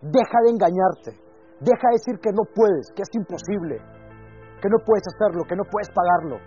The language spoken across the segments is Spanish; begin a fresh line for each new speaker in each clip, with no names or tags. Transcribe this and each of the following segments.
Deja de engañarte. Deja de decir que no puedes, que es imposible, que no puedes hacerlo, que no puedes pagarlo.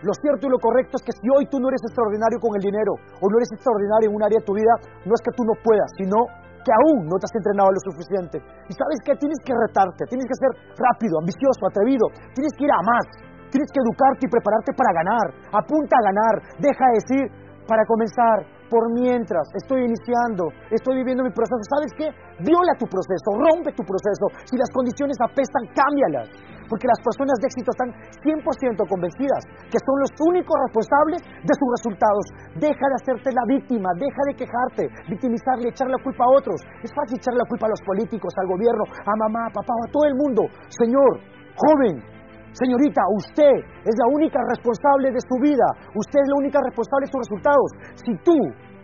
Lo cierto y lo correcto es que si hoy tú no eres extraordinario con el dinero o no eres extraordinario en un área de tu vida, no es que tú no puedas, sino que aún no te has entrenado lo suficiente. Y sabes que tienes que retarte, tienes que ser rápido, ambicioso, atrevido, tienes que ir a más, tienes que educarte y prepararte para ganar. Apunta a ganar, deja de decir, para comenzar, por mientras, estoy iniciando, estoy viviendo mi proceso. ¿Sabes qué? Viola tu proceso, rompe tu proceso. Si las condiciones apestan, cámbialas. Porque las personas de éxito están 100% convencidas que son los únicos responsables de sus resultados. Deja de hacerte la víctima, deja de quejarte, victimizarle, echar la culpa a otros. Es fácil echar la culpa a los políticos, al gobierno, a mamá, a papá, a todo el mundo. Señor, joven, Señorita, usted es la única responsable de su vida. Usted es la única responsable de sus resultados. Si tú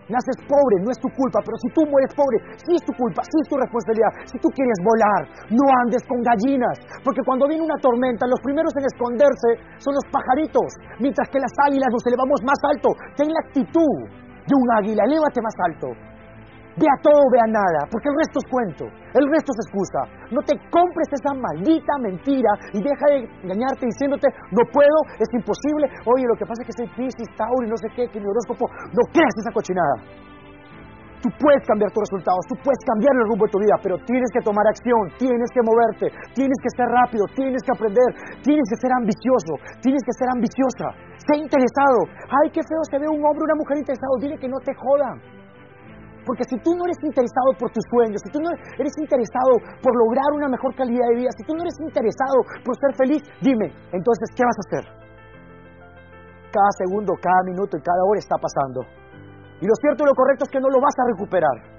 naces pobre, no es tu culpa, pero si tú mueres pobre, sí es tu culpa, sí es tu responsabilidad. Si tú quieres volar, no andes con gallinas, porque cuando viene una tormenta, los primeros en esconderse son los pajaritos, mientras que las águilas nos elevamos más alto. Ten la actitud de un águila, elévate más alto. Vea todo, vea nada, porque el resto es cuento, el resto es excusa. No te compres esa maldita mentira y deja de engañarte diciéndote, no puedo, es imposible, oye, lo que pasa es que soy Pisces, Tauro no sé qué, que mi horóscopo, no creas esa cochinada. Tú puedes cambiar tus resultados, tú puedes cambiar el rumbo de tu vida, pero tienes que tomar acción, tienes que moverte, tienes que ser rápido, tienes que aprender, tienes que ser ambicioso, tienes que ser ambiciosa. Sé interesado. Ay, qué feo se ve un hombre una mujer interesado. Dile que no te jodan. Porque si tú no eres interesado por tus sueños, si tú no eres interesado por lograr una mejor calidad de vida, si tú no eres interesado por ser feliz, dime, entonces, ¿qué vas a hacer? Cada segundo, cada minuto y cada hora está pasando. Y lo cierto y lo correcto es que no lo vas a recuperar.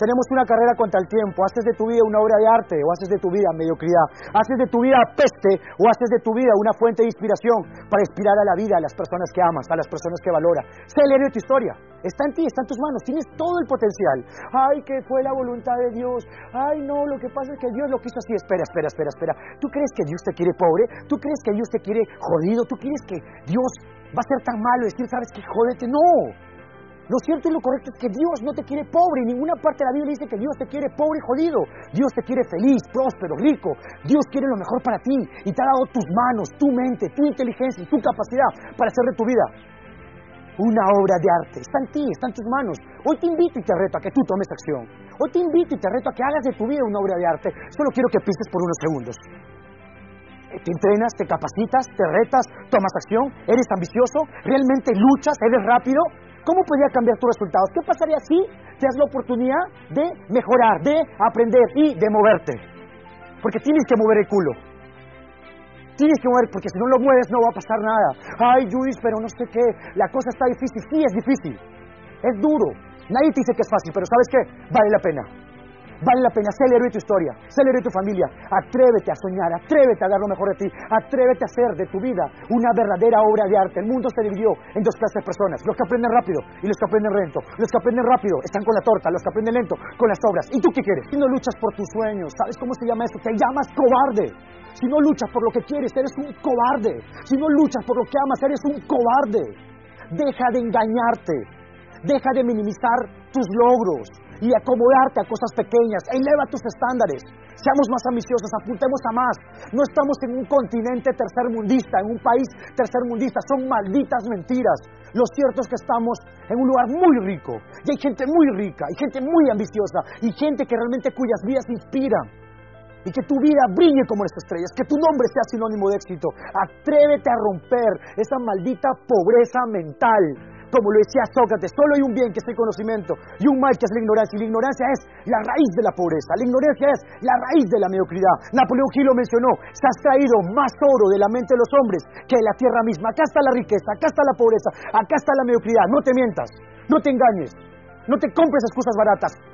Tenemos una carrera contra el tiempo. Haces de tu vida una obra de arte o haces de tu vida mediocridad. Haces de tu vida peste o haces de tu vida una fuente de inspiración para inspirar a la vida, a las personas que amas, a las personas que valoras. Sé el héroe de tu historia. Está en ti, está en tus manos. Tienes todo el potencial. Ay, que fue la voluntad de Dios. Ay, no, lo que pasa es que Dios lo quiso así. Espera, espera, espera, espera. ¿Tú crees que Dios te quiere pobre? ¿Tú crees que Dios te quiere jodido? ¿Tú crees que Dios va a ser tan malo decir, sabes que jódete? No. Lo cierto y lo correcto es que Dios no te quiere pobre. En ninguna parte de la Biblia dice que Dios te quiere pobre y jodido. Dios te quiere feliz, próspero, rico. Dios quiere lo mejor para ti y te ha dado tus manos, tu mente, tu inteligencia y tu capacidad para hacer de tu vida una obra de arte. Está en ti, está en tus manos. Hoy te invito y te reto a que tú tomes acción. Hoy te invito y te reto a que hagas de tu vida una obra de arte. Solo quiero que pises por unos segundos. Te entrenas, te capacitas, te retas, tomas acción, eres ambicioso, realmente luchas, eres rápido, ¿Cómo podría cambiar tus resultados? ¿Qué pasaría si te das la oportunidad de mejorar, de aprender y de moverte? Porque tienes que mover el culo. Tienes que mover, porque si no lo mueves no va a pasar nada. Ay, Luis, pero no sé qué, la cosa está difícil. Sí, es difícil. Es duro. Nadie te dice que es fácil, pero ¿sabes qué? Vale la pena. Vale la pena, sé el héroe de tu historia, sé el héroe de tu familia. Atrévete a soñar, atrévete a dar lo mejor de ti, atrévete a hacer de tu vida una verdadera obra de arte. El mundo se dividió en dos clases de personas, los que aprenden rápido y los que aprenden lento. Los que aprenden rápido están con la torta, los que aprenden lento con las obras. ¿Y tú qué quieres? Si no luchas por tus sueños, ¿sabes cómo se llama eso? Te llamas cobarde. Si no luchas por lo que quieres, eres un cobarde. Si no luchas por lo que amas, eres un cobarde. Deja de engañarte. Deja de minimizar tus logros y acomodarte a cosas pequeñas. Eleva tus estándares. Seamos más ambiciosos, apuntemos a más. No estamos en un continente tercermundista, en un país tercermundista. Son malditas mentiras. Lo cierto es que estamos en un lugar muy rico. Y hay gente muy rica, hay gente muy ambiciosa y gente que realmente cuyas vidas inspiran. Y que tu vida brille como las estrellas, que tu nombre sea sinónimo de éxito. Atrévete a romper esa maldita pobreza mental como lo decía Sócrates, solo hay un bien que es el conocimiento y un mal que es la ignorancia. Y la ignorancia es la raíz de la pobreza, la ignorancia es la raíz de la mediocridad. Napoleón Gil lo mencionó, se has traído más oro de la mente de los hombres que de la tierra misma. Acá está la riqueza, acá está la pobreza, acá está la mediocridad. No te mientas, no te engañes, no te compres excusas baratas.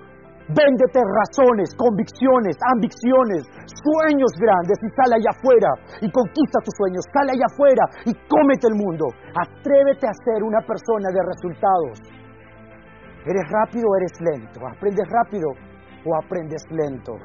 Véndete razones, convicciones, ambiciones, sueños grandes y sale allá afuera y conquista tus sueños. Sale allá afuera y cómete el mundo. Atrévete a ser una persona de resultados. ¿Eres rápido o eres lento? ¿Aprendes rápido o aprendes lento?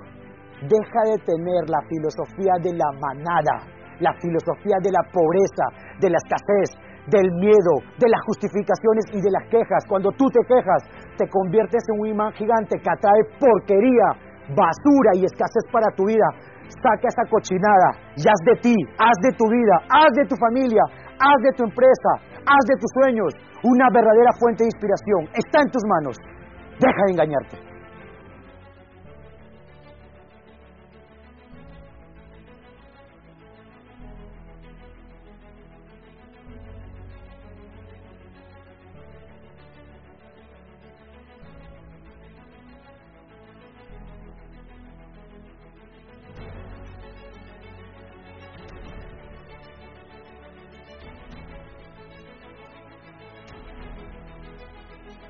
Deja de tener la filosofía de la manada, la filosofía de la pobreza, de la escasez, del miedo, de las justificaciones y de las quejas. Cuando tú te quejas, te conviertes en un imán gigante que atrae porquería basura y escasez para tu vida, saca esa cochinada y haz de ti, haz de tu vida, haz de tu familia, haz de tu empresa, haz de tus sueños una verdadera fuente de inspiración. Está en tus manos. Deja de engañarte.